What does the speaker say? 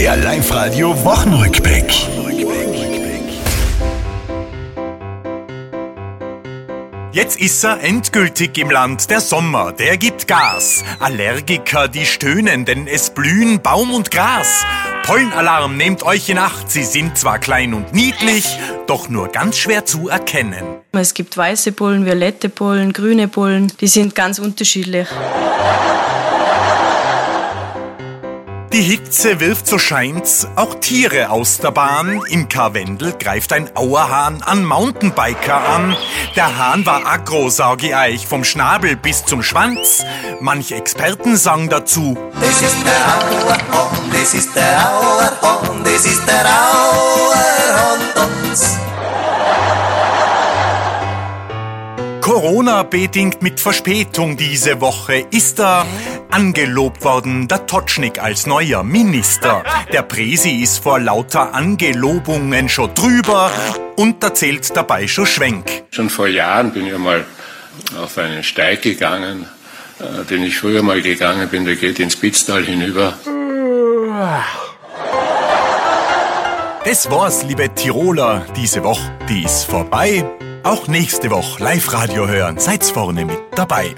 Der Live-Radio Wochenrückblick. Jetzt ist er endgültig im Land. Der Sommer, der gibt Gas. Allergiker, die stöhnen, denn es blühen Baum und Gras. Pollenalarm, nehmt euch in Acht. Sie sind zwar klein und niedlich, doch nur ganz schwer zu erkennen. Es gibt weiße Bullen, violette Bullen, grüne Bullen. Die sind ganz unterschiedlich. Die Hitze wirft, so scheint's, auch Tiere aus der Bahn. Im Karwendel greift ein Auerhahn an Mountainbiker an. Der Hahn war aggro, sag ich euch, vom Schnabel bis zum Schwanz. Manch Experten sang dazu. Das ist der Auerhahn, das ist der Auerhahn, Corona-bedingt mit Verspätung diese Woche ist er angelobt worden, der Totschnik als neuer Minister. Der Presi ist vor lauter Angelobungen schon drüber und erzählt dabei schon Schwenk. Schon vor Jahren bin ich einmal auf einen Steig gegangen, äh, den ich früher mal gegangen bin, der geht ins Spitztal hinüber. Das war's, liebe Tiroler, diese Woche, die ist vorbei. Auch nächste Woche Live-Radio hören, seid's vorne mit dabei.